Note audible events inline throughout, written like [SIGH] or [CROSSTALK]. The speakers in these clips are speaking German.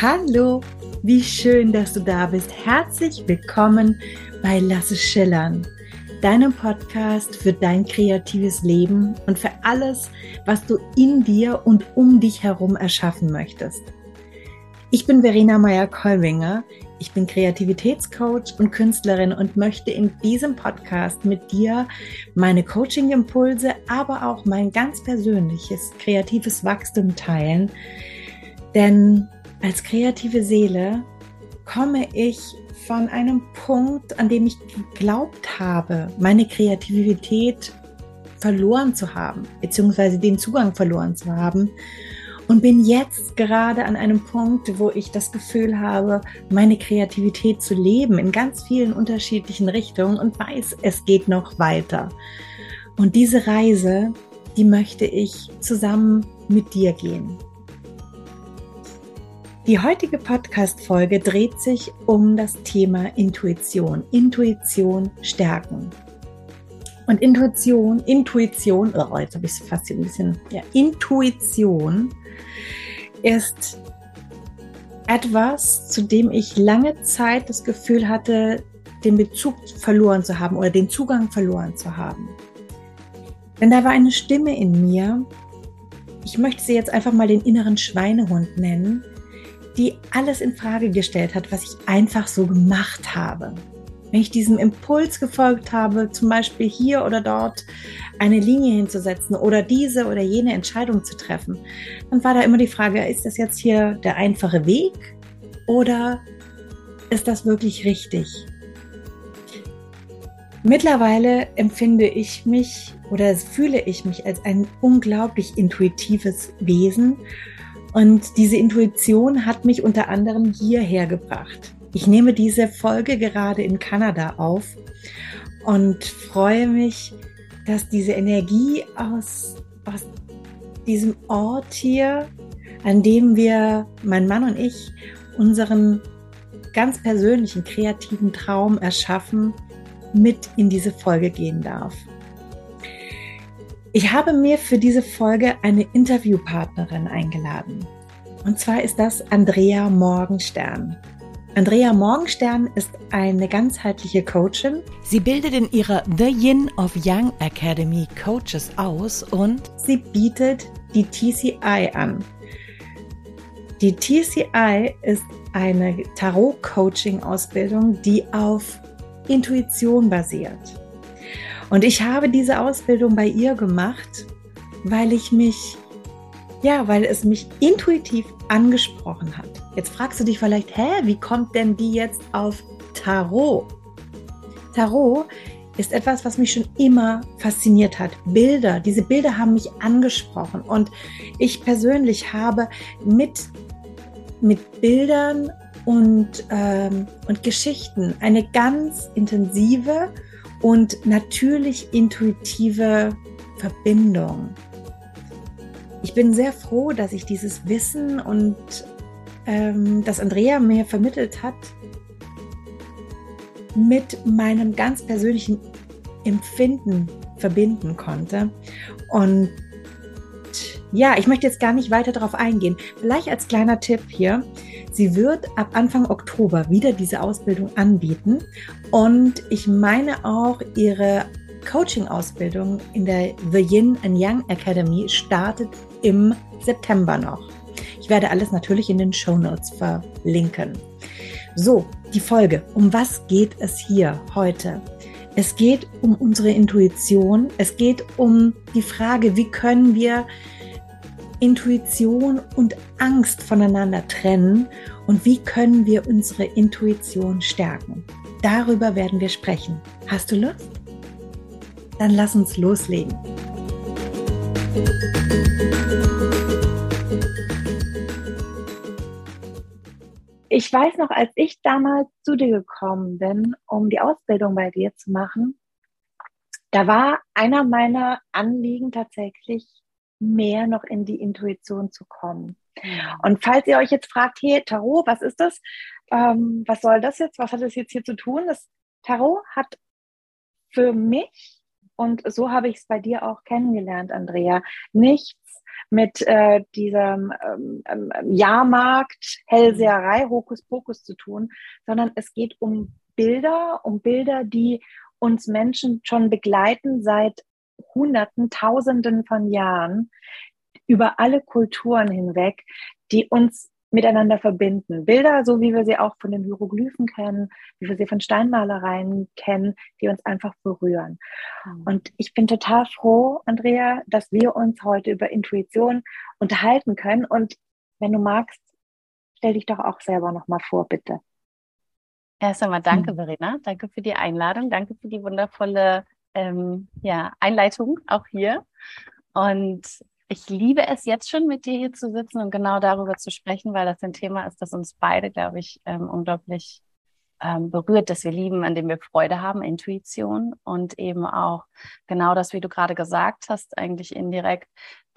Hallo, wie schön, dass du da bist. Herzlich willkommen bei Lasse Schillern, deinem Podcast für dein kreatives Leben und für alles, was du in dir und um dich herum erschaffen möchtest. Ich bin Verena Meyer-Kolwinger. Ich bin Kreativitätscoach und Künstlerin und möchte in diesem Podcast mit dir meine Coaching-Impulse, aber auch mein ganz persönliches kreatives Wachstum teilen. Denn als kreative Seele komme ich von einem Punkt, an dem ich geglaubt habe, meine Kreativität verloren zu haben, beziehungsweise den Zugang verloren zu haben und bin jetzt gerade an einem Punkt, wo ich das Gefühl habe, meine Kreativität zu leben in ganz vielen unterschiedlichen Richtungen und weiß, es geht noch weiter. Und diese Reise, die möchte ich zusammen mit dir gehen. Die heutige Podcast-Folge dreht sich um das Thema Intuition. Intuition stärken. Und Intuition, Intuition, oh, jetzt habe ich es fast ein bisschen, ja, Intuition ist etwas, zu dem ich lange Zeit das Gefühl hatte, den Bezug verloren zu haben oder den Zugang verloren zu haben. Denn da war eine Stimme in mir, ich möchte sie jetzt einfach mal den inneren Schweinehund nennen, die alles in Frage gestellt hat, was ich einfach so gemacht habe. Wenn ich diesem Impuls gefolgt habe, zum Beispiel hier oder dort eine Linie hinzusetzen oder diese oder jene Entscheidung zu treffen, dann war da immer die Frage, ist das jetzt hier der einfache Weg oder ist das wirklich richtig? Mittlerweile empfinde ich mich oder fühle ich mich als ein unglaublich intuitives Wesen und diese Intuition hat mich unter anderem hierher gebracht. Ich nehme diese Folge gerade in Kanada auf und freue mich, dass diese Energie aus, aus diesem Ort hier, an dem wir, mein Mann und ich, unseren ganz persönlichen kreativen Traum erschaffen, mit in diese Folge gehen darf. Ich habe mir für diese Folge eine Interviewpartnerin eingeladen. Und zwar ist das Andrea Morgenstern. Andrea Morgenstern ist eine ganzheitliche Coachin. Sie bildet in ihrer The Yin of Young Academy Coaches aus und sie bietet die TCI an. Die TCI ist eine Tarot-Coaching-Ausbildung, die auf Intuition basiert. Und ich habe diese Ausbildung bei ihr gemacht, weil ich mich, ja, weil es mich intuitiv angesprochen hat. Jetzt fragst du dich vielleicht, hä, wie kommt denn die jetzt auf Tarot? Tarot ist etwas, was mich schon immer fasziniert hat. Bilder, diese Bilder haben mich angesprochen und ich persönlich habe mit, mit Bildern und, ähm, und Geschichten eine ganz intensive und natürlich intuitive Verbindung. Ich bin sehr froh, dass ich dieses Wissen und ähm, das Andrea mir vermittelt hat, mit meinem ganz persönlichen Empfinden verbinden konnte. Und ja, ich möchte jetzt gar nicht weiter darauf eingehen. Vielleicht als kleiner Tipp hier. Sie wird ab Anfang Oktober wieder diese Ausbildung anbieten. Und ich meine auch, ihre Coaching-Ausbildung in der The Yin and Yang Academy startet im September noch. Ich werde alles natürlich in den Show Notes verlinken. So, die Folge. Um was geht es hier heute? Es geht um unsere Intuition. Es geht um die Frage, wie können wir Intuition und Angst voneinander trennen und wie können wir unsere Intuition stärken. Darüber werden wir sprechen. Hast du Lust? Dann lass uns loslegen. Ich weiß noch, als ich damals zu dir gekommen bin, um die Ausbildung bei dir zu machen, da war einer meiner Anliegen tatsächlich mehr noch in die Intuition zu kommen. Und falls ihr euch jetzt fragt, hey, Tarot, was ist das? Ähm, was soll das jetzt? Was hat das jetzt hier zu tun? Das Tarot hat für mich, und so habe ich es bei dir auch kennengelernt, Andrea, nichts mit äh, diesem ähm, ähm, Jahrmarkt, Hellseherei, Hokuspokus zu tun, sondern es geht um Bilder, um Bilder, die uns Menschen schon begleiten seit Hunderten, Tausenden von Jahren über alle Kulturen hinweg, die uns miteinander verbinden. Bilder, so wie wir sie auch von den Hieroglyphen kennen, wie wir sie von Steinmalereien kennen, die uns einfach berühren. Mhm. Und ich bin total froh, Andrea, dass wir uns heute über Intuition unterhalten können. Und wenn du magst, stell dich doch auch selber nochmal vor, bitte. Erst einmal danke, mhm. Verena. Danke für die Einladung. Danke für die wundervolle ähm, ja, Einleitung auch hier. Und ich liebe es jetzt schon mit dir hier zu sitzen und genau darüber zu sprechen, weil das ein Thema ist, das uns beide, glaube ich, ähm, unglaublich ähm, berührt, dass wir lieben, an dem wir Freude haben, Intuition und eben auch genau das, wie du gerade gesagt hast, eigentlich indirekt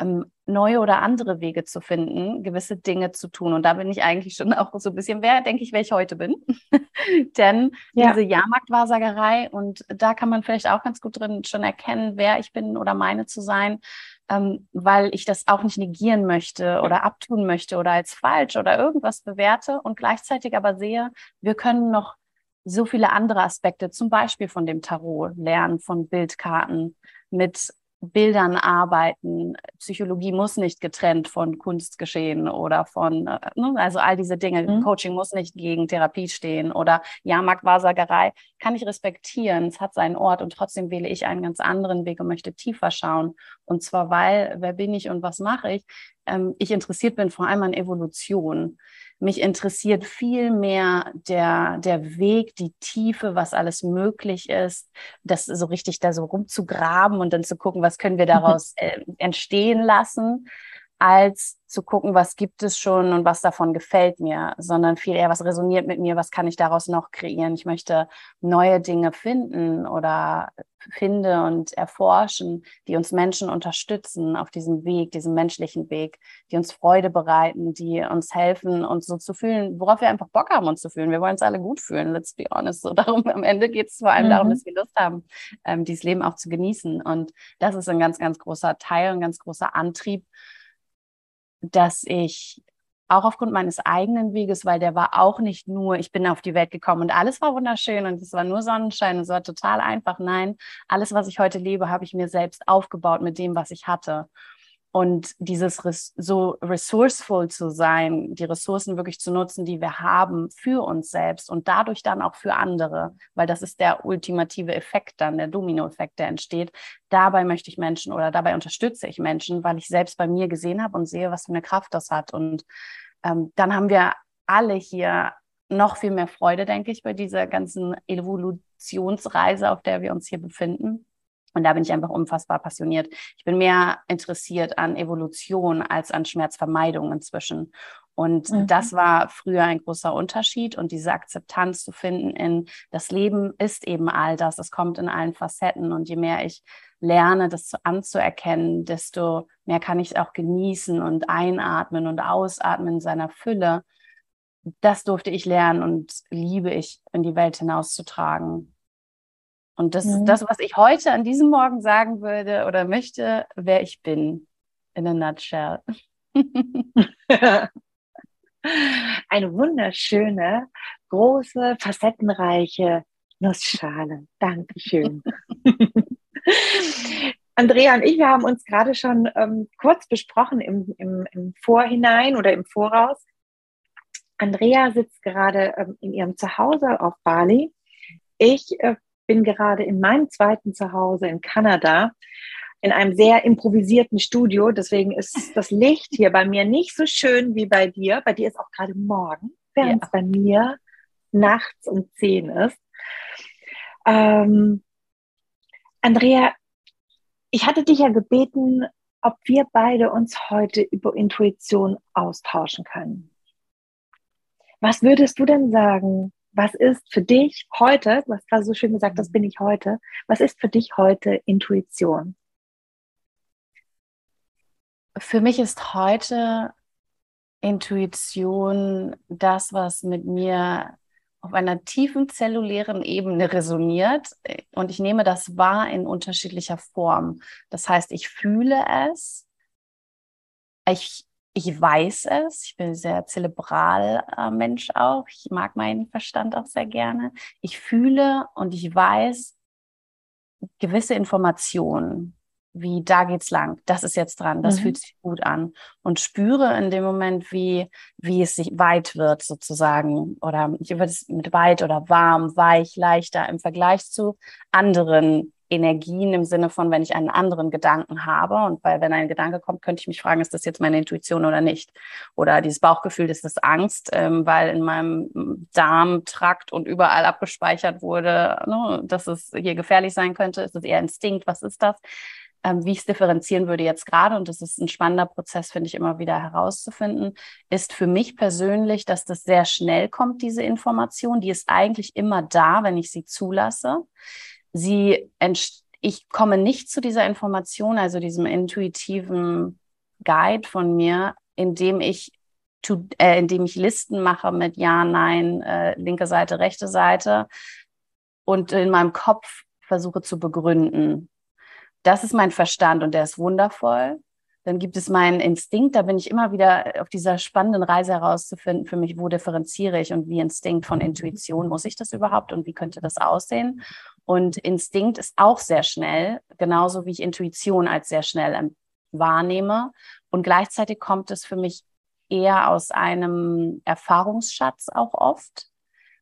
ähm, neue oder andere Wege zu finden, gewisse Dinge zu tun. Und da bin ich eigentlich schon [LAUGHS] auch so ein bisschen, wer denke ich, wer ich heute bin. [LAUGHS] Denn ja. diese Jahrmarktwahrsagerei und da kann man vielleicht auch ganz gut drin schon erkennen, wer ich bin oder meine zu sein, ähm, weil ich das auch nicht negieren möchte oder abtun möchte oder als falsch oder irgendwas bewerte und gleichzeitig aber sehe, wir können noch so viele andere Aspekte, zum Beispiel von dem Tarot lernen, von Bildkarten, mit Bildern arbeiten. Psychologie muss nicht getrennt von Kunst geschehen oder von, äh, ne, also all diese Dinge. Mhm. Coaching muss nicht gegen Therapie stehen oder Jahrmarktwahrsagerei kann ich respektieren. Es hat seinen Ort und trotzdem wähle ich einen ganz anderen Weg und möchte tiefer schauen. Und zwar, weil, wer bin ich und was mache ich? Ähm, ich interessiert bin vor allem an Evolution. Mich interessiert viel mehr der, der Weg, die Tiefe, was alles möglich ist, das so richtig da so rumzugraben und dann zu gucken, was können wir daraus äh, entstehen lassen als zu gucken, was gibt es schon und was davon gefällt mir, sondern viel eher, was resoniert mit mir, was kann ich daraus noch kreieren. Ich möchte neue Dinge finden oder finde und erforschen, die uns Menschen unterstützen auf diesem Weg, diesem menschlichen Weg, die uns Freude bereiten, die uns helfen, uns so zu fühlen, worauf wir einfach Bock haben, uns zu fühlen. Wir wollen uns alle gut fühlen, let's be honest. So [LAUGHS] darum, am Ende geht es vor allem mhm. darum, dass wir Lust haben, ähm, dieses Leben auch zu genießen. Und das ist ein ganz, ganz großer Teil, ein ganz großer Antrieb dass ich auch aufgrund meines eigenen Weges, weil der war auch nicht nur, ich bin auf die Welt gekommen und alles war wunderschön und es war nur Sonnenschein und es war total einfach. Nein, alles, was ich heute lebe, habe ich mir selbst aufgebaut mit dem, was ich hatte. Und dieses so resourceful zu sein, die Ressourcen wirklich zu nutzen, die wir haben für uns selbst und dadurch dann auch für andere, weil das ist der ultimative Effekt dann, der Dominoeffekt, der entsteht. Dabei möchte ich Menschen oder dabei unterstütze ich Menschen, weil ich selbst bei mir gesehen habe und sehe, was für eine Kraft das hat. Und ähm, dann haben wir alle hier noch viel mehr Freude, denke ich, bei dieser ganzen Evolutionsreise, auf der wir uns hier befinden. Und da bin ich einfach unfassbar passioniert. Ich bin mehr interessiert an Evolution als an Schmerzvermeidung inzwischen. Und mhm. das war früher ein großer Unterschied und diese Akzeptanz zu finden in das Leben ist eben all das. Es kommt in allen Facetten und je mehr ich lerne, das anzuerkennen, desto mehr kann ich es auch genießen und einatmen und ausatmen in seiner Fülle. Das durfte ich lernen und liebe ich in die Welt hinauszutragen. Und das mhm. ist das, was ich heute an diesem Morgen sagen würde oder möchte, wer ich bin, in a nutshell. [LAUGHS] Eine wunderschöne, große, facettenreiche Nussschale. Dankeschön. [LAUGHS] Andrea und ich, wir haben uns gerade schon ähm, kurz besprochen im, im, im Vorhinein oder im Voraus. Andrea sitzt gerade ähm, in ihrem Zuhause auf Bali. Ich äh, bin gerade in meinem zweiten Zuhause in Kanada in einem sehr improvisierten Studio. Deswegen ist das Licht hier bei mir nicht so schön wie bei dir. Bei dir ist auch gerade morgen, während ja. es bei mir nachts um zehn ist. Ähm, Andrea, ich hatte dich ja gebeten, ob wir beide uns heute über Intuition austauschen können. Was würdest du denn sagen? Was ist für dich heute, du hast gerade so schön gesagt, das bin ich heute, was ist für dich heute Intuition? Für mich ist heute Intuition das, was mit mir auf einer tiefen zellulären Ebene resoniert und ich nehme das wahr in unterschiedlicher Form. Das heißt, ich fühle es, ich, ich weiß es. Ich bin ein sehr zelebral äh, Mensch auch. Ich mag meinen Verstand auch sehr gerne. Ich fühle und ich weiß gewisse Informationen wie da geht's lang, das ist jetzt dran, das mhm. fühlt sich gut an und spüre in dem Moment, wie, wie es sich weit wird sozusagen oder ich würde es mit weit oder warm, weich, leichter im Vergleich zu anderen Energien im Sinne von, wenn ich einen anderen Gedanken habe und weil wenn ein Gedanke kommt, könnte ich mich fragen, ist das jetzt meine Intuition oder nicht? Oder dieses Bauchgefühl, ist das Angst, ähm, weil in meinem Darmtrakt und überall abgespeichert wurde, ne, dass es hier gefährlich sein könnte? Ist es eher Instinkt? Was ist das? ähm, wie ich es differenzieren würde jetzt gerade, und das ist ein spannender Prozess, finde ich, immer wieder herauszufinden, ist für mich persönlich, dass das sehr schnell kommt, diese Information. Die ist eigentlich immer da, wenn ich sie zulasse. Sie ich komme nicht zu dieser Information, also diesem intuitiven Guide von mir, indem ich to, äh, indem ich Listen mache mit Ja, Nein, äh, linke Seite, rechte Seite und in meinem Kopf versuche zu begründen, das ist mein Verstand und der ist wundervoll. Dann gibt es meinen Instinkt, da bin ich immer wieder auf dieser spannenden Reise herauszufinden, für mich, wo differenziere ich und wie Instinkt von Intuition, muss ich das überhaupt und wie könnte das aussehen? Und Instinkt ist auch sehr schnell, genauso wie ich Intuition als sehr schnell wahrnehme. Und gleichzeitig kommt es für mich eher aus einem Erfahrungsschatz auch oft,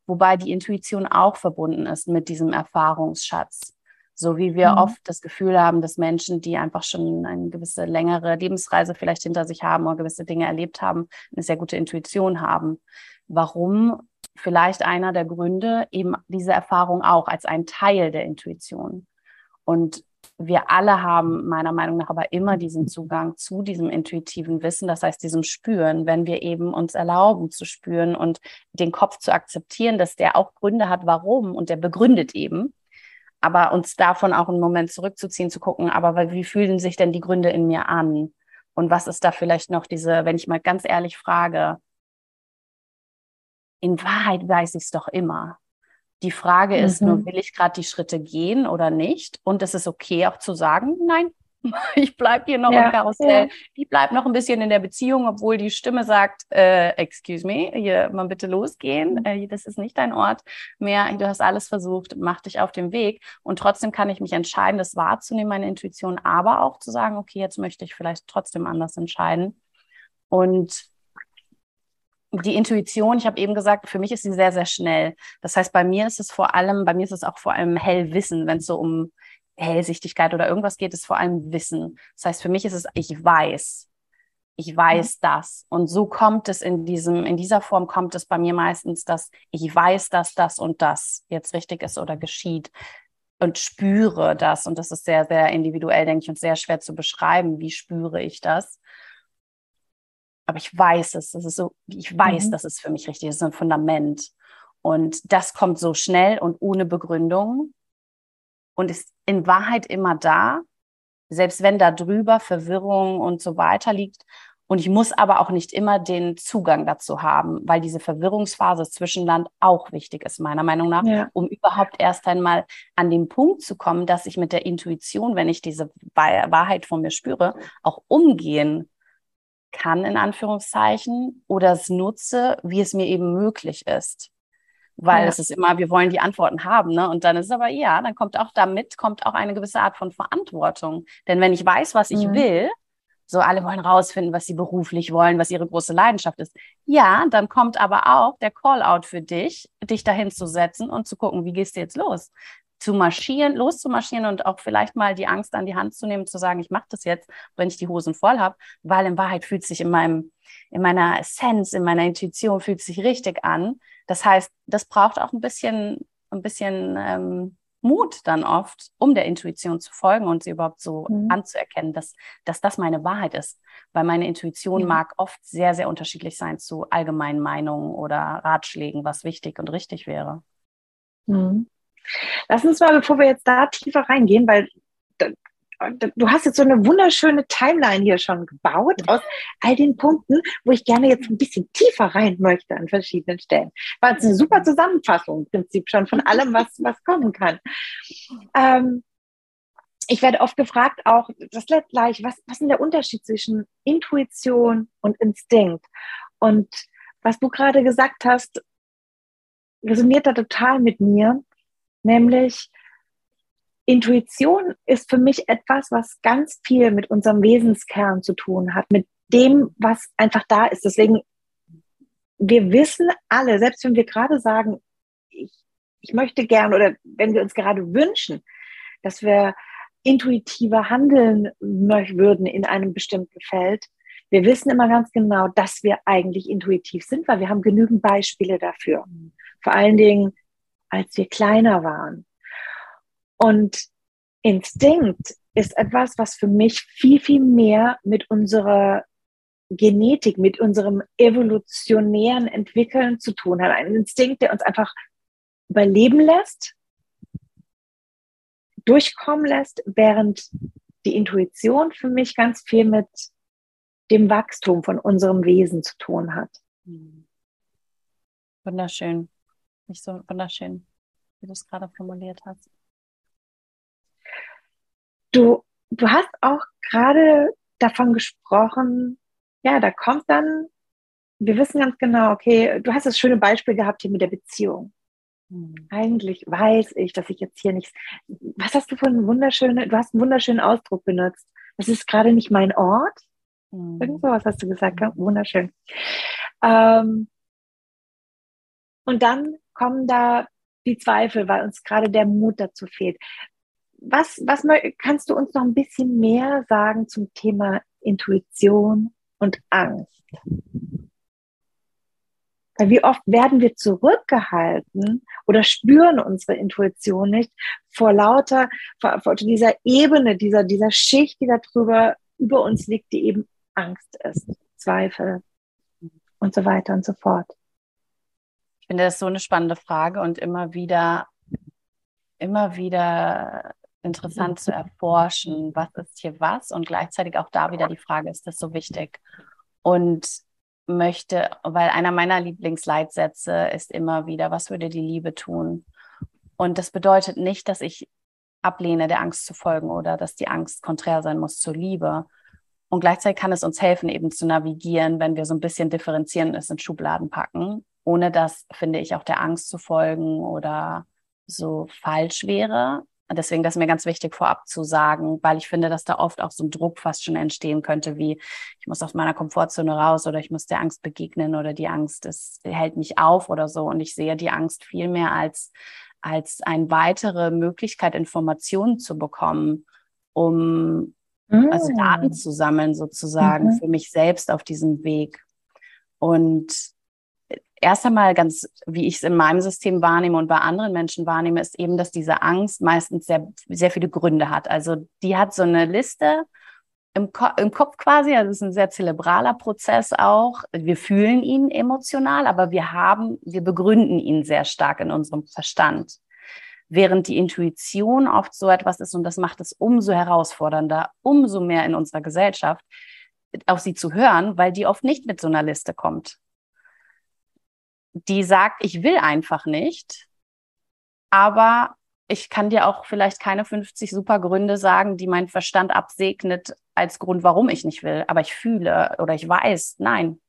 wobei die Intuition auch verbunden ist mit diesem Erfahrungsschatz. So wie wir mhm. oft das Gefühl haben, dass Menschen, die einfach schon eine gewisse längere Lebensreise vielleicht hinter sich haben oder gewisse Dinge erlebt haben, eine sehr gute Intuition haben. Warum? Vielleicht einer der Gründe eben diese Erfahrung auch als ein Teil der Intuition. Und wir alle haben meiner Meinung nach aber immer diesen Zugang zu diesem intuitiven Wissen, das heißt diesem Spüren, wenn wir eben uns erlauben zu spüren und den Kopf zu akzeptieren, dass der auch Gründe hat, warum und der begründet eben aber uns davon auch einen Moment zurückzuziehen, zu gucken, aber wie fühlen sich denn die Gründe in mir an? Und was ist da vielleicht noch diese, wenn ich mal ganz ehrlich frage, in Wahrheit weiß ich es doch immer. Die Frage mhm. ist nur, will ich gerade die Schritte gehen oder nicht? Und es ist okay auch zu sagen, nein, [LAUGHS] ich bleibe hier noch ja, im Karussell. Ja. Ich bleibe noch ein bisschen in der Beziehung, obwohl die Stimme sagt, äh, excuse me, hier mal bitte losgehen. Mhm. Äh, das ist nicht dein Ort mehr. Du hast alles versucht, mach dich auf den Weg. Und trotzdem kann ich mich entscheiden, das wahrzunehmen, meine Intuition, aber auch zu sagen, okay, jetzt möchte ich vielleicht trotzdem anders entscheiden. Und die Intuition, ich habe eben gesagt, für mich ist sie sehr, sehr schnell. Das heißt, bei mir ist es vor allem, bei mir ist es auch vor allem Hellwissen, wenn es so um Hellsichtigkeit oder irgendwas geht es vor allem Wissen. Das heißt, für mich ist es, ich weiß. Ich weiß ja. das. Und so kommt es in diesem, in dieser Form kommt es bei mir meistens, dass ich weiß, dass das und das jetzt richtig ist oder geschieht und spüre das. Und das ist sehr, sehr individuell, denke ich, und sehr schwer zu beschreiben. Wie spüre ich das? Aber ich weiß es. Das ist so, ich weiß, mhm. das ist für mich richtig. Das ist ein Fundament. Und das kommt so schnell und ohne Begründung und ist in Wahrheit immer da, selbst wenn da drüber Verwirrung und so weiter liegt. Und ich muss aber auch nicht immer den Zugang dazu haben, weil diese Verwirrungsphase Zwischenland auch wichtig ist, meiner Meinung nach, ja. um überhaupt erst einmal an den Punkt zu kommen, dass ich mit der Intuition, wenn ich diese Wahrheit von mir spüre, auch umgehen kann, in Anführungszeichen, oder es nutze, wie es mir eben möglich ist weil ja. es ist immer, wir wollen die Antworten haben, ne? Und dann ist es aber ja, dann kommt auch damit kommt auch eine gewisse Art von Verantwortung, denn wenn ich weiß, was ich mhm. will, so alle wollen rausfinden, was sie beruflich wollen, was ihre große Leidenschaft ist. Ja, dann kommt aber auch der Call-out für dich, dich dahin zu setzen und zu gucken, wie gehst du jetzt los? Zu marschieren, loszumarschieren und auch vielleicht mal die Angst an die Hand zu nehmen, zu sagen, ich mache das jetzt, wenn ich die Hosen voll habe, weil in Wahrheit fühlt sich in meinem, in meiner Essenz, in meiner Intuition fühlt sich richtig an. Das heißt, das braucht auch ein bisschen, ein bisschen ähm, Mut dann oft, um der Intuition zu folgen und sie überhaupt so mhm. anzuerkennen, dass, dass das meine Wahrheit ist. Weil meine Intuition mhm. mag oft sehr, sehr unterschiedlich sein zu allgemeinen Meinungen oder Ratschlägen, was wichtig und richtig wäre. Mhm. Lass uns mal, bevor wir jetzt da tiefer reingehen, weil du hast jetzt so eine wunderschöne Timeline hier schon gebaut aus all den Punkten, wo ich gerne jetzt ein bisschen tiefer rein möchte an verschiedenen Stellen. War jetzt eine super Zusammenfassung im Prinzip schon von allem, [LAUGHS] was, was kommen kann. Ähm, ich werde oft gefragt, auch das gleich, was, was ist der Unterschied zwischen Intuition und Instinkt? Und was du gerade gesagt hast, resoniert da total mit mir, nämlich Intuition ist für mich etwas, was ganz viel mit unserem Wesenskern zu tun hat, mit dem, was einfach da ist. Deswegen, wir wissen alle, selbst wenn wir gerade sagen, ich, ich möchte gern oder wenn wir uns gerade wünschen, dass wir intuitiver handeln würden in einem bestimmten Feld, wir wissen immer ganz genau, dass wir eigentlich intuitiv sind, weil wir haben genügend Beispiele dafür. Vor allen Dingen, als wir kleiner waren. Und Instinkt ist etwas, was für mich viel, viel mehr mit unserer Genetik, mit unserem evolutionären Entwickeln zu tun hat. Ein Instinkt, der uns einfach überleben lässt, durchkommen lässt, während die Intuition für mich ganz viel mit dem Wachstum von unserem Wesen zu tun hat. Hm. Wunderschön. Nicht so wunderschön, wie du es gerade formuliert hast. Du, du hast auch gerade davon gesprochen, ja, da kommt dann, wir wissen ganz genau, okay, du hast das schöne Beispiel gehabt hier mit der Beziehung. Hm. Eigentlich weiß ich, dass ich jetzt hier nichts. Was hast du für einen wunderschönen, du hast einen wunderschönen Ausdruck benutzt. Das ist gerade nicht mein Ort. Mhm. Irgend sowas hast du gesagt, ja? wunderschön. Ähm, und dann kommen da die Zweifel, weil uns gerade der Mut dazu fehlt. Was, was kannst du uns noch ein bisschen mehr sagen zum Thema Intuition und Angst? Weil wie oft werden wir zurückgehalten oder spüren unsere Intuition nicht vor lauter, vor, vor dieser Ebene, dieser, dieser Schicht, die da drüber über uns liegt, die eben Angst ist, Zweifel und so weiter und so fort. Ich finde das so eine spannende Frage und immer wieder, immer wieder interessant zu erforschen, was ist hier was und gleichzeitig auch da wieder die Frage, ist das so wichtig? Und möchte, weil einer meiner Lieblingsleitsätze ist immer wieder, was würde die Liebe tun? Und das bedeutet nicht, dass ich ablehne, der Angst zu folgen oder dass die Angst konträr sein muss zur Liebe. Und gleichzeitig kann es uns helfen, eben zu navigieren, wenn wir so ein bisschen differenzieren es in Schubladen packen, ohne dass, finde ich, auch der Angst zu folgen oder so falsch wäre, deswegen das ist mir ganz wichtig vorab zu sagen, weil ich finde, dass da oft auch so ein Druck fast schon entstehen könnte, wie ich muss aus meiner Komfortzone raus oder ich muss der Angst begegnen oder die Angst es hält mich auf oder so. Und ich sehe die Angst viel mehr als, als eine weitere Möglichkeit, Informationen zu bekommen, um also mm. also Daten zu sammeln sozusagen mhm. für mich selbst auf diesem Weg. Und erst einmal ganz, wie ich es in meinem System wahrnehme und bei anderen Menschen wahrnehme, ist eben, dass diese Angst meistens sehr, sehr viele Gründe hat. Also die hat so eine Liste im, Ko im Kopf quasi, also es ist ein sehr zerebraler Prozess auch. Wir fühlen ihn emotional, aber wir haben, wir begründen ihn sehr stark in unserem Verstand. Während die Intuition oft so etwas ist und das macht es umso herausfordernder, umso mehr in unserer Gesellschaft, auf sie zu hören, weil die oft nicht mit so einer Liste kommt die sagt, ich will einfach nicht, aber ich kann dir auch vielleicht keine 50 super Gründe sagen, die mein Verstand absegnet als Grund, warum ich nicht will. Aber ich fühle oder ich weiß, nein,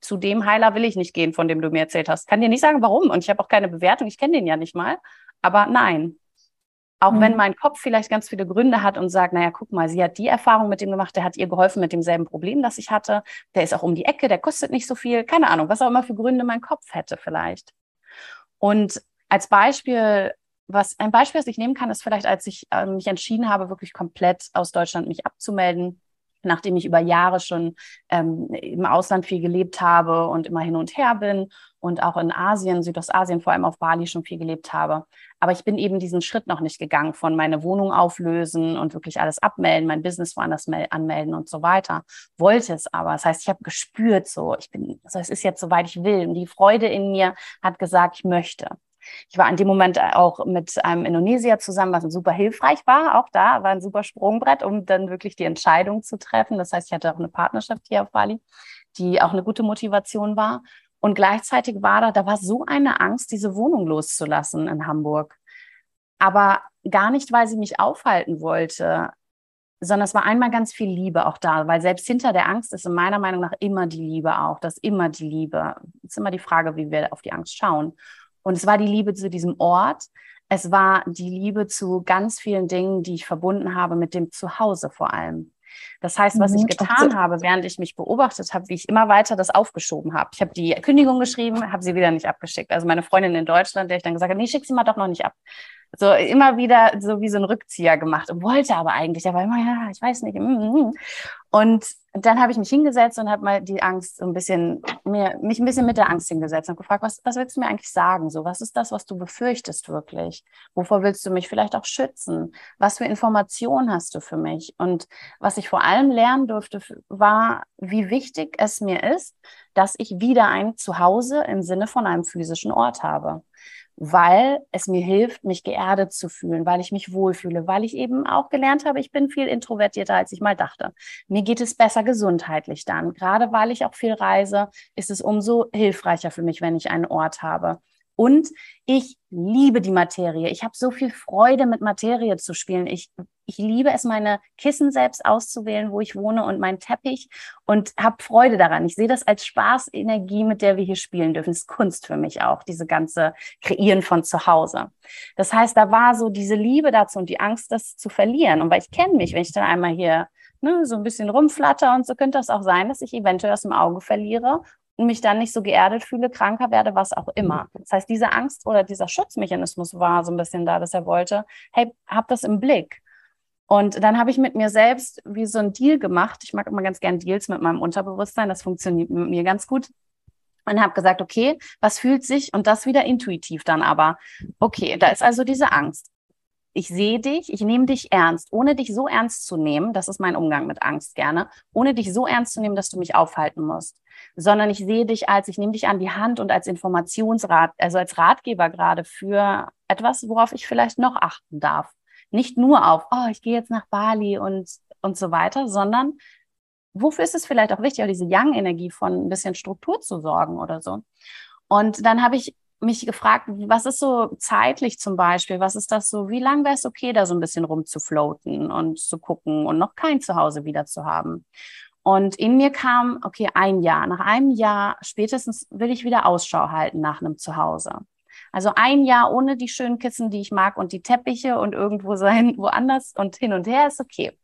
zu dem Heiler will ich nicht gehen, von dem du mir erzählt hast. Kann dir nicht sagen, warum. Und ich habe auch keine Bewertung. Ich kenne den ja nicht mal. Aber nein, auch mhm. wenn mein Kopf vielleicht ganz viele Gründe hat und sagt, naja, guck mal, sie hat die Erfahrung mit dem gemacht, der hat ihr geholfen mit demselben Problem, das ich hatte. Der ist auch um die Ecke, der kostet nicht so viel. Keine Ahnung, was auch immer für Gründe mein Kopf hätte vielleicht. Und als Beispiel, was ein Beispiel, das ich nehmen kann, ist vielleicht, als ich äh, mich entschieden habe, wirklich komplett aus Deutschland mich abzumelden, nachdem ich über Jahre schon ähm, im Ausland viel gelebt habe und immer hin und her bin und auch in Asien, Südostasien, vor allem auf Bali schon viel gelebt habe. Aber ich bin eben diesen Schritt noch nicht gegangen von meine Wohnung auflösen und wirklich alles abmelden, mein Business woanders anmelden und so weiter. Wollte es aber. Das heißt, ich habe gespürt so, ich bin, also es ist jetzt soweit ich will. Und die Freude in mir hat gesagt, ich möchte. Ich war in dem Moment auch mit einem Indonesier zusammen, was super hilfreich war. Auch da war ein super Sprungbrett, um dann wirklich die Entscheidung zu treffen. Das heißt, ich hatte auch eine Partnerschaft hier auf Bali, die auch eine gute Motivation war. Und gleichzeitig war da, da war so eine Angst, diese Wohnung loszulassen in Hamburg. Aber gar nicht, weil sie mich aufhalten wollte, sondern es war einmal ganz viel Liebe auch da, weil selbst hinter der Angst ist in meiner Meinung nach immer die Liebe auch, das ist immer die Liebe. Es ist immer die Frage, wie wir auf die Angst schauen. Und es war die Liebe zu diesem Ort. Es war die Liebe zu ganz vielen Dingen, die ich verbunden habe mit dem Zuhause vor allem. Das heißt, was mhm, ich getan habe, während ich mich beobachtet habe, wie ich immer weiter das aufgeschoben habe. Ich habe die Kündigung geschrieben, habe sie wieder nicht abgeschickt. Also meine Freundin in Deutschland, der ich dann gesagt habe, nee, schick sie mal doch noch nicht ab so immer wieder so wie so ein Rückzieher gemacht und wollte aber eigentlich, aber immer, ja, ich weiß nicht. Mm, mm. Und dann habe ich mich hingesetzt und habe mal die Angst so ein bisschen, mir, mich ein bisschen mit der Angst hingesetzt und gefragt, was, was willst du mir eigentlich sagen? So, was ist das, was du befürchtest wirklich? Wovor willst du mich vielleicht auch schützen? Was für Informationen hast du für mich? Und was ich vor allem lernen durfte, war, wie wichtig es mir ist, dass ich wieder ein Zuhause im Sinne von einem physischen Ort habe weil es mir hilft, mich geerdet zu fühlen, weil ich mich wohlfühle, weil ich eben auch gelernt habe, ich bin viel introvertierter, als ich mal dachte. Mir geht es besser gesundheitlich dann. Gerade weil ich auch viel reise, ist es umso hilfreicher für mich, wenn ich einen Ort habe. Und ich liebe die Materie. Ich habe so viel Freude, mit Materie zu spielen. Ich, ich liebe es, meine Kissen selbst auszuwählen, wo ich wohne und meinen Teppich und habe Freude daran. Ich sehe das als Spaßenergie, mit der wir hier spielen dürfen. Das ist Kunst für mich auch, diese ganze Kreieren von zu Hause. Das heißt, da war so diese Liebe dazu und die Angst, das zu verlieren. Und weil ich kenne mich, wenn ich dann einmal hier ne, so ein bisschen rumflatter und so könnte das auch sein, dass ich eventuell aus dem Auge verliere mich dann nicht so geerdet fühle, kranker werde, was auch immer. Das heißt, diese Angst oder dieser Schutzmechanismus war so ein bisschen da, dass er wollte, hey, hab das im Blick. Und dann habe ich mit mir selbst wie so ein Deal gemacht. Ich mag immer ganz gern Deals mit meinem Unterbewusstsein. Das funktioniert mit mir ganz gut. Und habe gesagt, okay, was fühlt sich und das wieder intuitiv dann aber. Okay, da ist also diese Angst ich sehe dich, ich nehme dich ernst, ohne dich so ernst zu nehmen, das ist mein Umgang mit Angst gerne, ohne dich so ernst zu nehmen, dass du mich aufhalten musst, sondern ich sehe dich als, ich nehme dich an die Hand und als Informationsrat, also als Ratgeber gerade für etwas, worauf ich vielleicht noch achten darf. Nicht nur auf, oh, ich gehe jetzt nach Bali und, und so weiter, sondern wofür ist es vielleicht auch wichtig, auch diese Young-Energie von ein bisschen Struktur zu sorgen oder so. Und dann habe ich mich gefragt, was ist so zeitlich zum Beispiel, was ist das so, wie lang wäre es okay, da so ein bisschen rumzufloaten und zu gucken und noch kein Zuhause wieder zu haben? Und in mir kam, okay, ein Jahr. Nach einem Jahr spätestens will ich wieder Ausschau halten nach einem Zuhause. Also ein Jahr ohne die schönen Kissen, die ich mag und die Teppiche und irgendwo sein, woanders und hin und her ist okay.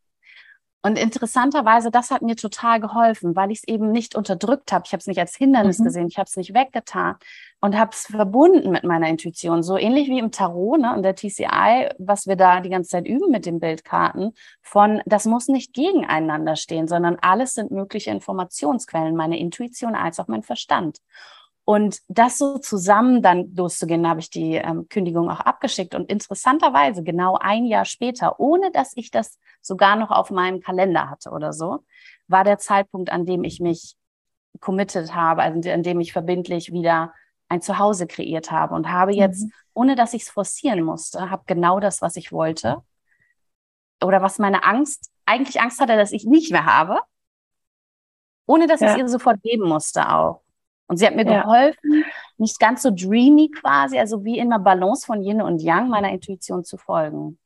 Und interessanterweise, das hat mir total geholfen, weil ich es eben nicht unterdrückt habe. Ich habe es nicht als Hindernis mhm. gesehen, ich habe es nicht weggetan und habe es verbunden mit meiner Intuition. So ähnlich wie im Tarot ne, und der TCI, was wir da die ganze Zeit üben mit den Bildkarten, von das muss nicht gegeneinander stehen, sondern alles sind mögliche Informationsquellen, meine Intuition als auch mein Verstand. Und das so zusammen dann loszugehen, habe ich die ähm, Kündigung auch abgeschickt. Und interessanterweise, genau ein Jahr später, ohne dass ich das sogar noch auf meinem Kalender hatte oder so, war der Zeitpunkt, an dem ich mich committed habe, also an dem ich verbindlich wieder ein Zuhause kreiert habe und habe jetzt, mhm. ohne dass ich es forcieren musste, habe genau das, was ich wollte. Oder was meine Angst, eigentlich Angst hatte, dass ich nicht mehr habe, ohne dass ja. ich ihr sofort geben musste auch. Und sie hat mir ja. geholfen, nicht ganz so dreamy quasi, also wie in einer Balance von Yin und Yang meiner Intuition zu folgen.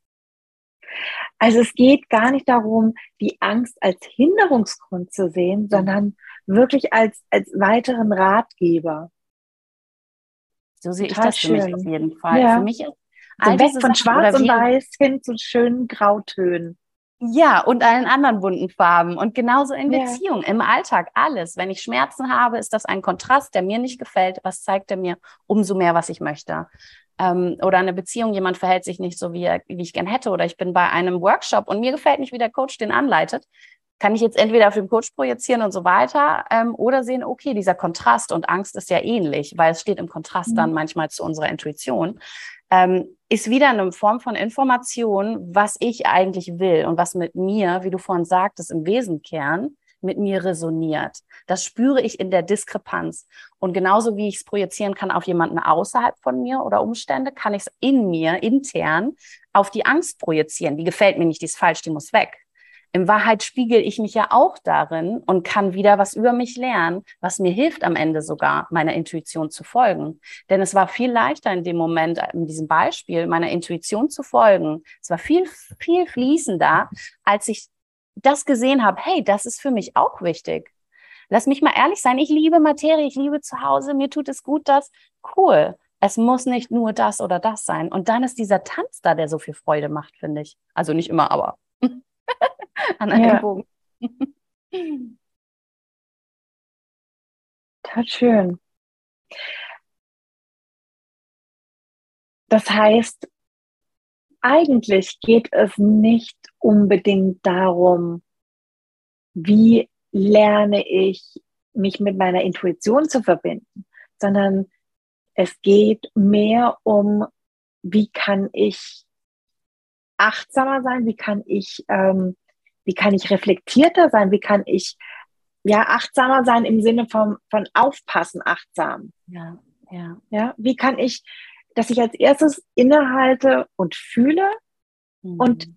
Also es geht gar nicht darum, die Angst als Hinderungsgrund zu sehen, sondern wirklich als, als weiteren Ratgeber. So sehe Total ich das für schön. mich auf jeden Fall. Ja. Für mich ist so weg von Schwarz und Weiß hin zu schönen Grautönen. Ja, und allen anderen bunten Farben. Und genauso in Beziehung, ja. im Alltag, alles. Wenn ich Schmerzen habe, ist das ein Kontrast, der mir nicht gefällt. Was zeigt er mir? Umso mehr, was ich möchte. Ähm, oder eine Beziehung, jemand verhält sich nicht so, wie, er, wie ich gern hätte. Oder ich bin bei einem Workshop und mir gefällt nicht, wie der Coach den anleitet. Kann ich jetzt entweder auf den Coach projizieren und so weiter ähm, oder sehen, okay, dieser Kontrast und Angst ist ja ähnlich, weil es steht im Kontrast mhm. dann manchmal zu unserer Intuition ähm, ist wieder eine Form von Information, was ich eigentlich will und was mit mir, wie du vorhin sagtest, im Wesenkern mit mir resoniert. Das spüre ich in der Diskrepanz. Und genauso wie ich es projizieren kann auf jemanden außerhalb von mir oder Umstände, kann ich es in mir intern auf die Angst projizieren. Die gefällt mir nicht, die ist falsch, die muss weg. In Wahrheit spiegel ich mich ja auch darin und kann wieder was über mich lernen, was mir hilft am Ende sogar, meiner Intuition zu folgen. Denn es war viel leichter in dem Moment, in diesem Beispiel, meiner Intuition zu folgen. Es war viel, viel fließender, als ich das gesehen habe, hey, das ist für mich auch wichtig. Lass mich mal ehrlich sein, ich liebe Materie, ich liebe zu Hause, mir tut es gut, das cool. Es muss nicht nur das oder das sein. Und dann ist dieser Tanz da, der so viel Freude macht, finde ich. Also nicht immer, aber an einem ja. Bogen. [LAUGHS] Total schön. Das heißt, eigentlich geht es nicht unbedingt darum, wie lerne ich mich mit meiner Intuition zu verbinden, sondern es geht mehr um, wie kann ich achtsamer sein, wie kann ich, ähm, wie kann ich reflektierter sein, wie kann ich ja achtsamer sein im Sinne von, von aufpassen, achtsam. Ja, ja. Ja, wie kann ich, dass ich als erstes innehalte und fühle mhm. und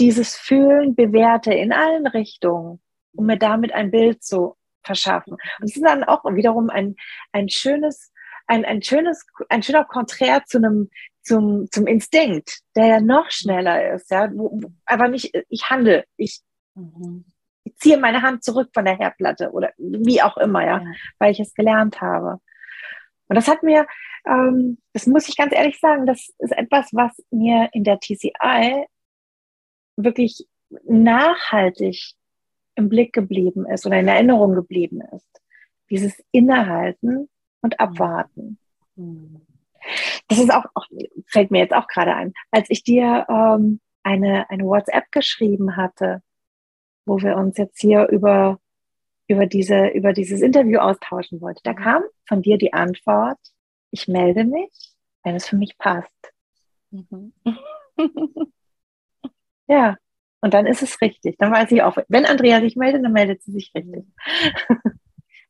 dieses Fühlen bewerte in allen Richtungen, um mir damit ein Bild zu verschaffen. Und es ist dann auch wiederum ein, ein schönes, ein, ein schönes, ein schöner Konträr zu einem, zum, zum Instinkt, der ja noch schneller ist, ja, wo, aber nicht, ich handle, ich, mhm. ich ziehe meine Hand zurück von der Herdplatte oder wie auch immer, ja, ja. weil ich es gelernt habe. Und das hat mir, ähm, das muss ich ganz ehrlich sagen, das ist etwas, was mir in der TCI wirklich nachhaltig im Blick geblieben ist oder in Erinnerung geblieben ist. Dieses Innehalten und Abwarten. Das ist auch, auch, fällt mir jetzt auch gerade ein, als ich dir ähm, eine, eine WhatsApp geschrieben hatte, wo wir uns jetzt hier über, über, diese, über dieses Interview austauschen wollten. Da kam von dir die Antwort, ich melde mich, wenn es für mich passt. Mhm. [LAUGHS] ja, und dann ist es richtig. Dann weiß ich auch, wenn Andrea sich meldet, dann meldet sie sich richtig. [LAUGHS]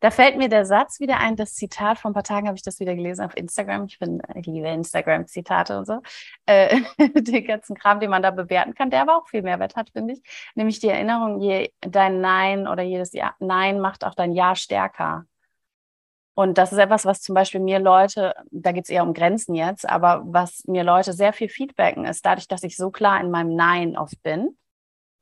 Da fällt mir der Satz wieder ein, das Zitat, vor ein paar Tagen habe ich das wieder gelesen auf Instagram. Ich bin, ich liebe Instagram-Zitate und so. Äh, [LAUGHS] den ganzen Kram, den man da bewerten kann, der aber auch viel Mehrwert hat, finde ich. Nämlich die Erinnerung, je dein Nein oder jedes ja, Nein macht auch dein Ja stärker. Und das ist etwas, was zum Beispiel mir Leute, da geht es eher um Grenzen jetzt, aber was mir Leute sehr viel feedbacken, ist dadurch, dass ich so klar in meinem Nein oft bin,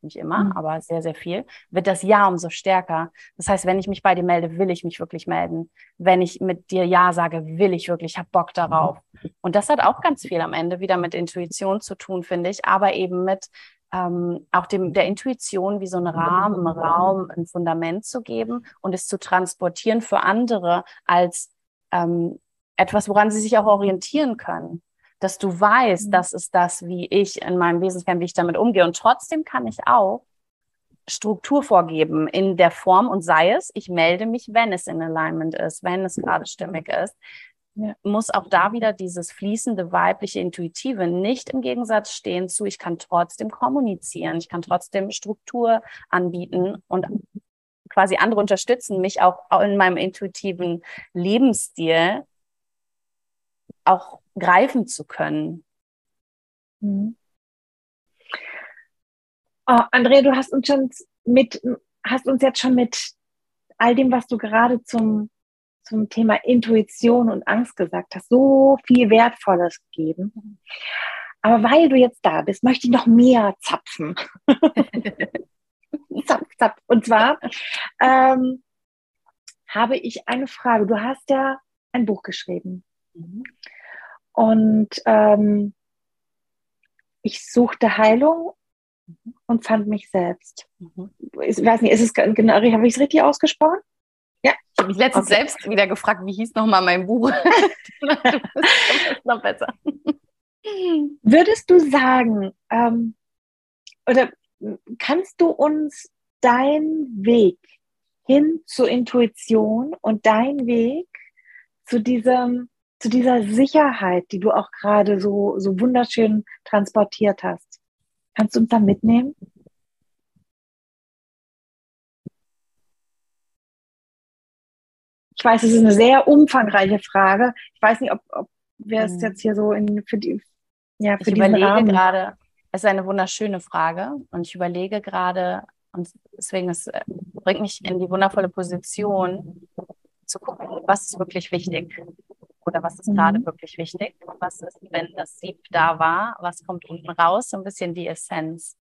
nicht immer, mhm. aber sehr, sehr viel, wird das Ja umso stärker. Das heißt, wenn ich mich bei dir melde, will ich mich wirklich melden. Wenn ich mit dir Ja sage, will ich wirklich, habe Bock darauf. Und das hat auch ganz viel am Ende wieder mit Intuition zu tun, finde ich, aber eben mit ähm, auch dem, der Intuition wie so einen Rahmen, Raum, ein Fundament zu geben und es zu transportieren für andere als ähm, etwas, woran sie sich auch orientieren können dass du weißt, mhm. das ist das, wie ich in meinem Wesenskern, wie ich damit umgehe. Und trotzdem kann ich auch Struktur vorgeben in der Form und sei es, ich melde mich, wenn es in Alignment ist, wenn es gerade stimmig ist. Ja. Muss auch da wieder dieses fließende weibliche Intuitive nicht im Gegensatz stehen zu, ich kann trotzdem kommunizieren, ich kann trotzdem Struktur anbieten und quasi andere unterstützen, mich auch in meinem intuitiven Lebensstil auch greifen zu können. Mhm. Oh, Andrea, du hast uns schon mit, hast uns jetzt schon mit all dem, was du gerade zum, zum Thema Intuition und Angst gesagt hast, so viel Wertvolles gegeben. Aber weil du jetzt da bist, möchte ich noch mehr zapfen. [LAUGHS] zapf, zapf. Und zwar ähm, habe ich eine Frage. Du hast ja ein Buch geschrieben. Mhm. Und ähm, ich suchte Heilung und fand mich selbst. Mhm. Ich weiß nicht, ist es genau, habe ich es richtig ausgesprochen? Ja. Ich habe mich letztens okay. selbst wieder gefragt, wie hieß nochmal mein Buch? du bist noch besser. Würdest du sagen, ähm, oder kannst du uns deinen Weg hin zur Intuition und deinen Weg zu diesem zu dieser Sicherheit, die du auch gerade so, so wunderschön transportiert hast. Kannst du uns da mitnehmen? Ich weiß, es ist eine sehr umfangreiche Frage. Ich weiß nicht, ob, ob wir es hm. jetzt hier so in, für die, ja, für ich überlege Rahmen. gerade, es ist eine wunderschöne Frage und ich überlege gerade, Und deswegen, es äh, bringt mich in die wundervolle Position, zu gucken, was ist wirklich wichtig oder was ist mhm. gerade wirklich wichtig. Was ist, wenn das Sieb da war, was kommt unten raus, so ein bisschen die Essenz.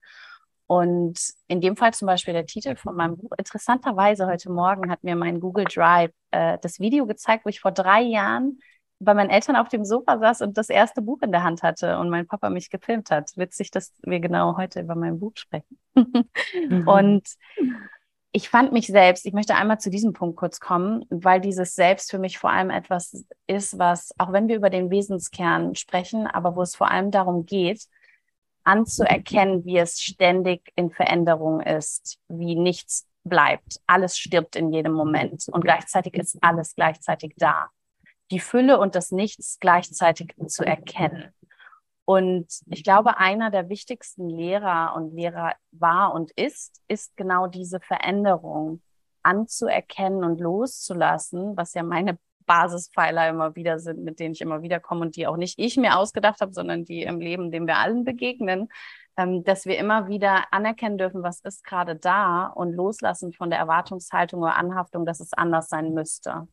Und in dem Fall zum Beispiel der Titel von meinem Buch. Interessanterweise heute Morgen hat mir mein Google Drive äh, das Video gezeigt, wo ich vor drei Jahren bei meinen Eltern auf dem Sofa saß und das erste Buch in der Hand hatte und mein Papa mich gefilmt hat. Witzig, dass wir genau heute über mein Buch sprechen. [LAUGHS] mhm. Und ich fand mich selbst, ich möchte einmal zu diesem Punkt kurz kommen, weil dieses Selbst für mich vor allem etwas ist, was, auch wenn wir über den Wesenskern sprechen, aber wo es vor allem darum geht, anzuerkennen, wie es ständig in Veränderung ist, wie nichts bleibt. Alles stirbt in jedem Moment und gleichzeitig ist alles gleichzeitig da. Die Fülle und das Nichts gleichzeitig zu erkennen. Und ich glaube, einer der wichtigsten Lehrer und Lehrer war und ist, ist genau diese Veränderung anzuerkennen und loszulassen, was ja meine Basispfeiler immer wieder sind, mit denen ich immer wieder komme und die auch nicht ich mir ausgedacht habe, sondern die im Leben, dem wir allen begegnen, ähm, dass wir immer wieder anerkennen dürfen, was ist gerade da und loslassen von der Erwartungshaltung oder Anhaftung, dass es anders sein müsste.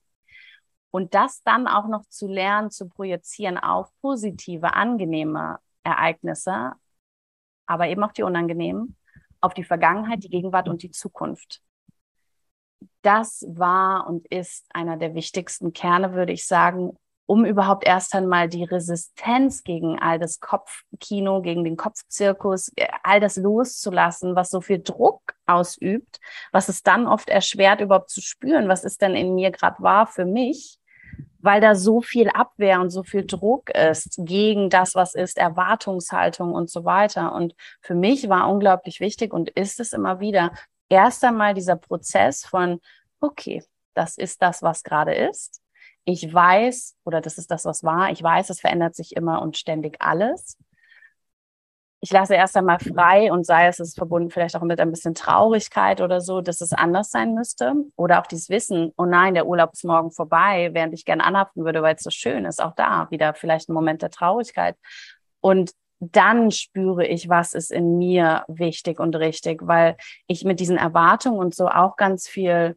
Und das dann auch noch zu lernen, zu projizieren auf positive, angenehme Ereignisse, aber eben auch die unangenehmen, auf die Vergangenheit, die Gegenwart und die Zukunft. Das war und ist einer der wichtigsten Kerne, würde ich sagen, um überhaupt erst einmal die Resistenz gegen all das Kopfkino, gegen den Kopfzirkus, äh, all das loszulassen, was so viel Druck ausübt, was es dann oft erschwert, überhaupt zu spüren, was ist denn in mir gerade wahr für mich weil da so viel Abwehr und so viel Druck ist gegen das, was ist, Erwartungshaltung und so weiter. Und für mich war unglaublich wichtig und ist es immer wieder erst einmal dieser Prozess von, okay, das ist das, was gerade ist. Ich weiß, oder das ist das, was war. Ich weiß, es verändert sich immer und ständig alles ich lasse erst einmal frei und sei es, ist verbunden vielleicht auch mit ein bisschen Traurigkeit oder so, dass es anders sein müsste. Oder auch dieses Wissen, oh nein, der Urlaub ist morgen vorbei, während ich gerne anhaften würde, weil es so schön ist. Auch da wieder vielleicht ein Moment der Traurigkeit. Und dann spüre ich, was ist in mir wichtig und richtig, weil ich mit diesen Erwartungen und so auch ganz viel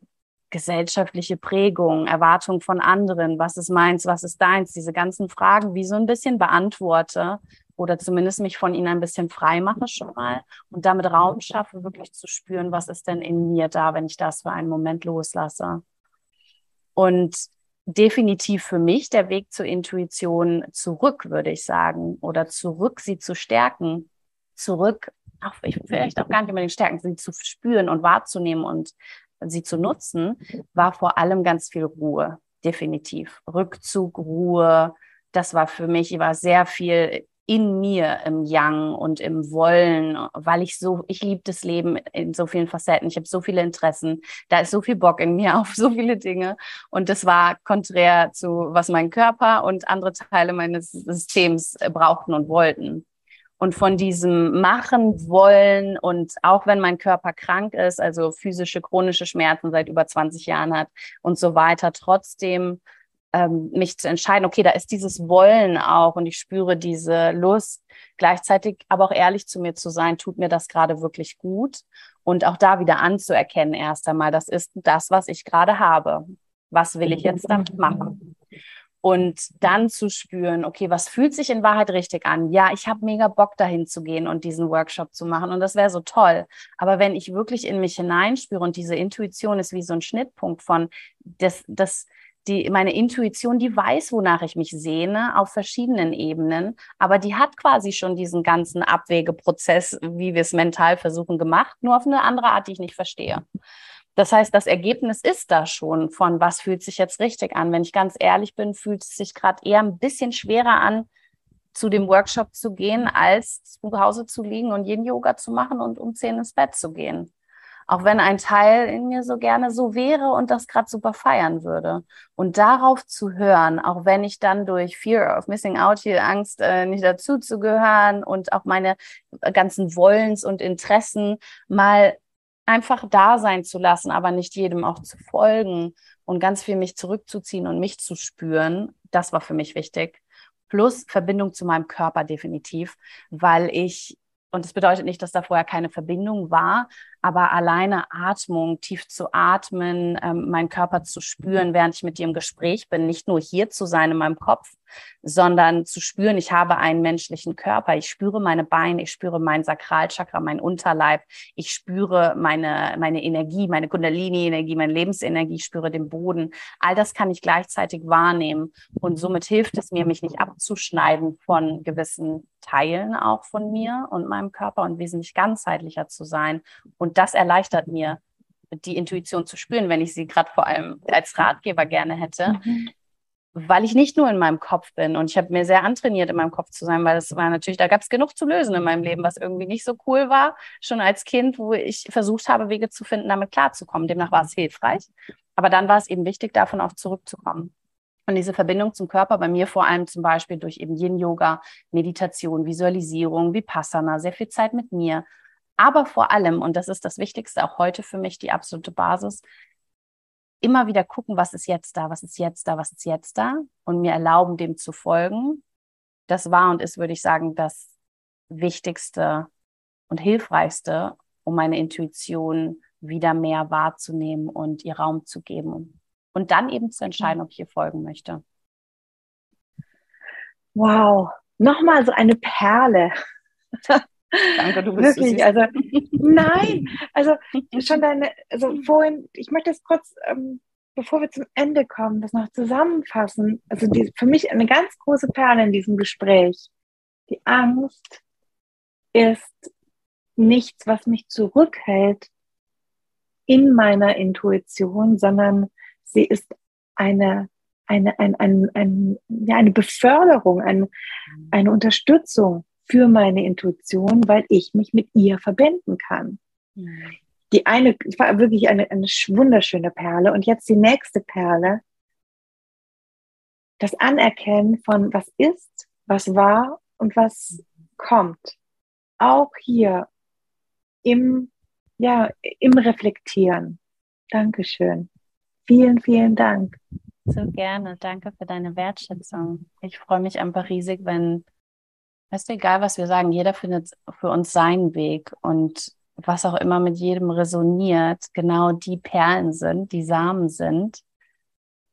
gesellschaftliche Prägung, Erwartung von anderen, was ist meins, was ist deins, diese ganzen Fragen wie so ein bisschen beantworte oder zumindest mich von ihnen ein bisschen frei mache schon mal und damit Raum schaffe, wirklich zu spüren, was ist denn in mir da, wenn ich das für einen Moment loslasse. Und definitiv für mich der Weg zur Intuition zurück, würde ich sagen, oder zurück sie zu stärken, zurück, auch vielleicht auch gar nicht unbedingt stärken, sie zu spüren und wahrzunehmen und sie zu nutzen, war vor allem ganz viel Ruhe, definitiv. Rückzug, Ruhe, das war für mich, ich war sehr viel in mir im Yang und im Wollen, weil ich so, ich liebe das Leben in so vielen Facetten. Ich habe so viele Interessen. Da ist so viel Bock in mir [LAUGHS] auf so viele Dinge. Und das war konträr zu, was mein Körper und andere Teile meines Systems brauchten und wollten. Und von diesem Machen wollen und auch wenn mein Körper krank ist, also physische chronische Schmerzen seit über 20 Jahren hat und so weiter, trotzdem ähm, mich zu entscheiden, okay, da ist dieses Wollen auch und ich spüre diese Lust, gleichzeitig aber auch ehrlich zu mir zu sein, tut mir das gerade wirklich gut und auch da wieder anzuerkennen erst einmal, das ist das, was ich gerade habe. Was will ich jetzt damit machen? Und dann zu spüren, okay, was fühlt sich in Wahrheit richtig an? Ja, ich habe mega Bock dahin zu gehen und diesen Workshop zu machen und das wäre so toll. Aber wenn ich wirklich in mich hineinspüre und diese Intuition ist wie so ein Schnittpunkt von das, das, die, meine Intuition, die weiß, wonach ich mich sehne, auf verschiedenen Ebenen, aber die hat quasi schon diesen ganzen Abwägeprozess, wie wir es mental versuchen, gemacht, nur auf eine andere Art, die ich nicht verstehe. Das heißt, das Ergebnis ist da schon von, was fühlt sich jetzt richtig an. Wenn ich ganz ehrlich bin, fühlt es sich gerade eher ein bisschen schwerer an, zu dem Workshop zu gehen, als zu Hause zu liegen und jeden Yoga zu machen und um zehn ins Bett zu gehen. Auch wenn ein Teil in mir so gerne so wäre und das gerade super feiern würde. Und darauf zu hören, auch wenn ich dann durch Fear of Missing Out hier Angst, äh, nicht dazu zu gehören und auch meine ganzen Wollens und Interessen mal einfach da sein zu lassen, aber nicht jedem auch zu folgen und ganz viel mich zurückzuziehen und mich zu spüren, das war für mich wichtig. Plus Verbindung zu meinem Körper definitiv, weil ich und das bedeutet nicht, dass da vorher keine Verbindung war, aber alleine Atmung, tief zu atmen, ähm, meinen Körper zu spüren, während ich mit dir im Gespräch bin, nicht nur hier zu sein in meinem Kopf, sondern zu spüren, ich habe einen menschlichen Körper, ich spüre meine Beine, ich spüre mein Sakralchakra, mein Unterleib, ich spüre meine, meine Energie, meine Kundalini-Energie, meine Lebensenergie, ich spüre den Boden. All das kann ich gleichzeitig wahrnehmen. Und somit hilft es mir, mich nicht abzuschneiden von gewissen Teilen auch von mir und meinem Körper und wesentlich ganzheitlicher zu sein. Und das erleichtert mir, die Intuition zu spüren, wenn ich sie gerade vor allem als Ratgeber gerne hätte. Mhm. Weil ich nicht nur in meinem Kopf bin und ich habe mir sehr antrainiert, in meinem Kopf zu sein, weil es war natürlich, da gab es genug zu lösen in meinem Leben, was irgendwie nicht so cool war, schon als Kind, wo ich versucht habe, Wege zu finden, damit klarzukommen. Demnach war es hilfreich. Aber dann war es eben wichtig, davon auch zurückzukommen. Und diese Verbindung zum Körper bei mir vor allem zum Beispiel durch eben Yin-Yoga, Meditation, Visualisierung, Vipassana, sehr viel Zeit mit mir. Aber vor allem, und das ist das Wichtigste auch heute für mich, die absolute Basis, immer wieder gucken, was ist jetzt da, was ist jetzt da, was ist jetzt da und mir erlauben, dem zu folgen. Das war und ist, würde ich sagen, das Wichtigste und Hilfreichste, um meine Intuition wieder mehr wahrzunehmen und ihr Raum zu geben und dann eben zu entscheiden, ob ich ihr folgen möchte. Wow, nochmal so eine Perle. [LAUGHS] Danke, du bist Wirklich, also nein, [LAUGHS] also schon deine, also vorhin, ich möchte das kurz, ähm, bevor wir zum Ende kommen, das noch zusammenfassen. Also die, für mich eine ganz große Perle in diesem Gespräch. Die Angst ist nichts, was mich zurückhält in meiner Intuition, sondern sie ist eine, eine, ein, ein, ein, ja, eine Beförderung, ein, eine Unterstützung für meine Intuition, weil ich mich mit ihr verbinden kann. Die eine war wirklich eine, eine wunderschöne Perle. Und jetzt die nächste Perle. Das Anerkennen von was ist, was war und was kommt. Auch hier im, ja, im Reflektieren. Dankeschön. Vielen, vielen Dank. So gerne. Danke für deine Wertschätzung. Ich freue mich einfach riesig, wenn, weißt du, egal was wir sagen, jeder findet für uns seinen Weg und was auch immer mit jedem resoniert, genau die Perlen sind, die Samen sind.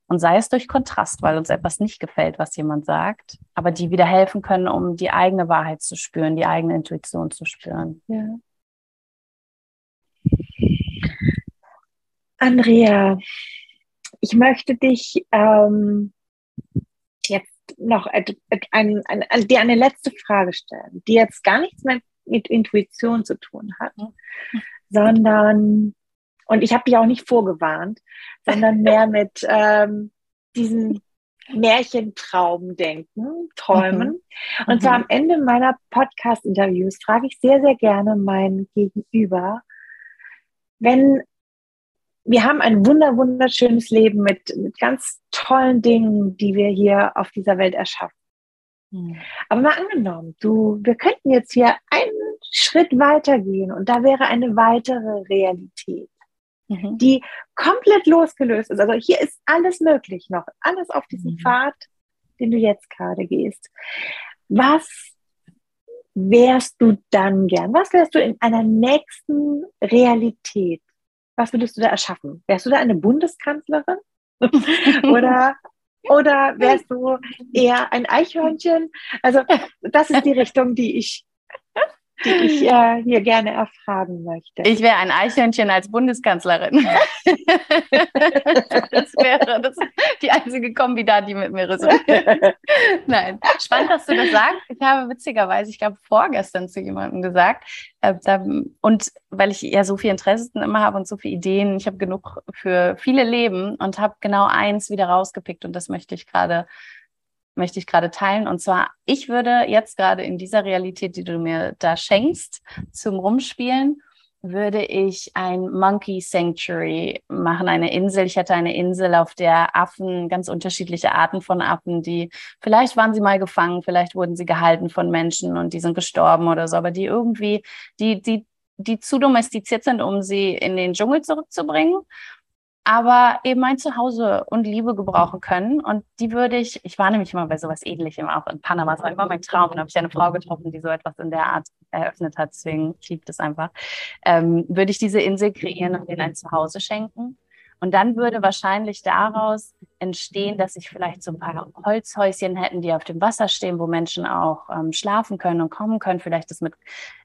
Und sei es durch Kontrast, weil uns etwas nicht gefällt, was jemand sagt, aber die wieder helfen können, um die eigene Wahrheit zu spüren, die eigene Intuition zu spüren. Ja. Andrea, ich möchte dich ähm, jetzt noch ein, ein, ein, dir eine letzte Frage stellen, die jetzt gar nichts mehr mit Intuition zu tun hat, mhm. sondern, und ich habe dich auch nicht vorgewarnt, sondern mehr [LAUGHS] mit ähm, diesen Märchentraumdenken, Träumen. Mhm. Und zwar mhm. am Ende meiner Podcast-Interviews frage ich sehr, sehr gerne mein Gegenüber, wenn wir haben ein wunder, wunderschönes Leben mit, mit ganz tollen Dingen, die wir hier auf dieser Welt erschaffen. Mhm. Aber mal angenommen, du, wir könnten jetzt hier einen Schritt weitergehen und da wäre eine weitere Realität, mhm. die komplett losgelöst ist. Also hier ist alles möglich noch, alles auf diesem mhm. Pfad, den du jetzt gerade gehst. Was wärst du dann gern? Was wärst du in einer nächsten Realität? Was würdest du da erschaffen? Wärst du da eine Bundeskanzlerin? [LAUGHS] oder, oder wärst du eher ein Eichhörnchen? Also, das ist die Richtung, die ich die ich äh, hier gerne erfragen möchte. Ich wäre ein Eichhörnchen als Bundeskanzlerin. [LAUGHS] das wäre das die einzige Kombi da, die mit mir resoniert. Nein, spannend, dass du das sagst. Ich habe witzigerweise, ich glaube, vorgestern zu jemandem gesagt, äh, da, und weil ich ja so viel Interessen immer habe und so viele Ideen, ich habe genug für viele Leben und habe genau eins wieder rausgepickt und das möchte ich gerade möchte ich gerade teilen. Und zwar, ich würde jetzt gerade in dieser Realität, die du mir da schenkst, zum Rumspielen, würde ich ein Monkey Sanctuary machen, eine Insel. Ich hätte eine Insel, auf der Affen, ganz unterschiedliche Arten von Affen, die vielleicht waren sie mal gefangen, vielleicht wurden sie gehalten von Menschen und die sind gestorben oder so, aber die irgendwie, die, die, die zu domestiziert sind, um sie in den Dschungel zurückzubringen aber eben mein Zuhause und Liebe gebrauchen können. Und die würde ich, ich war nämlich immer bei sowas ähnlichem, auch in Panama, es war immer mein Traum. Und habe ich eine Frau getroffen, die so etwas in der Art eröffnet hat, deswegen liebe das einfach. Ähm, würde ich diese Insel kreieren und ihnen ein Zuhause schenken. Und dann würde wahrscheinlich daraus entstehen, dass ich vielleicht so ein paar Holzhäuschen hätten, die auf dem Wasser stehen, wo Menschen auch ähm, schlafen können und kommen können. Vielleicht das mit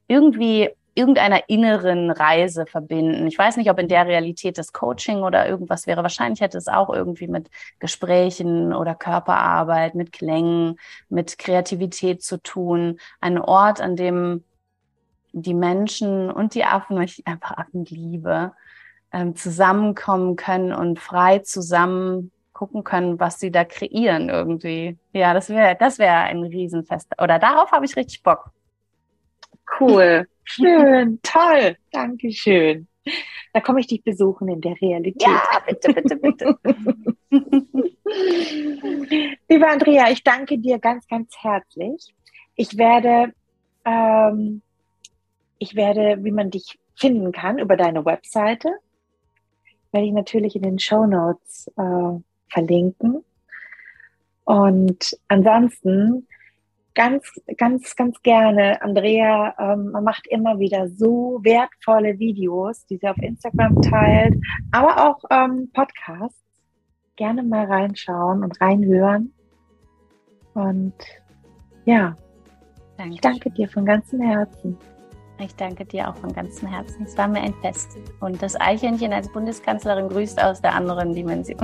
irgendwie irgendeiner inneren Reise verbinden. Ich weiß nicht, ob in der Realität das Coaching oder irgendwas wäre. Wahrscheinlich hätte es auch irgendwie mit Gesprächen oder Körperarbeit, mit Klängen, mit Kreativität zu tun. Ein Ort, an dem die Menschen und die Affen, ich einfach Affen liebe, ähm, zusammenkommen können und frei zusammen gucken können, was sie da kreieren irgendwie. Ja, das wäre das wäre ein Riesenfest. Oder darauf habe ich richtig Bock. Cool. Schön, toll, danke schön. Da komme ich dich besuchen in der Realität. Ja, bitte, bitte, bitte. [LAUGHS] Liebe Andrea, ich danke dir ganz, ganz herzlich. Ich werde, ähm, ich werde, wie man dich finden kann, über deine Webseite, werde ich natürlich in den Show Notes äh, verlinken. Und ansonsten ganz, ganz, ganz gerne. Andrea ähm, macht immer wieder so wertvolle Videos, die sie auf Instagram teilt, aber auch ähm, Podcasts. Gerne mal reinschauen und reinhören. Und ja, danke. ich danke dir von ganzem Herzen. Ich danke dir auch von ganzem Herzen. Es war mir ein Fest. Und das Eichhörnchen als Bundeskanzlerin grüßt aus der anderen Dimension.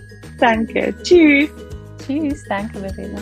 [LAUGHS] Danke. Tschüss. Tschüss. Danke, Verena.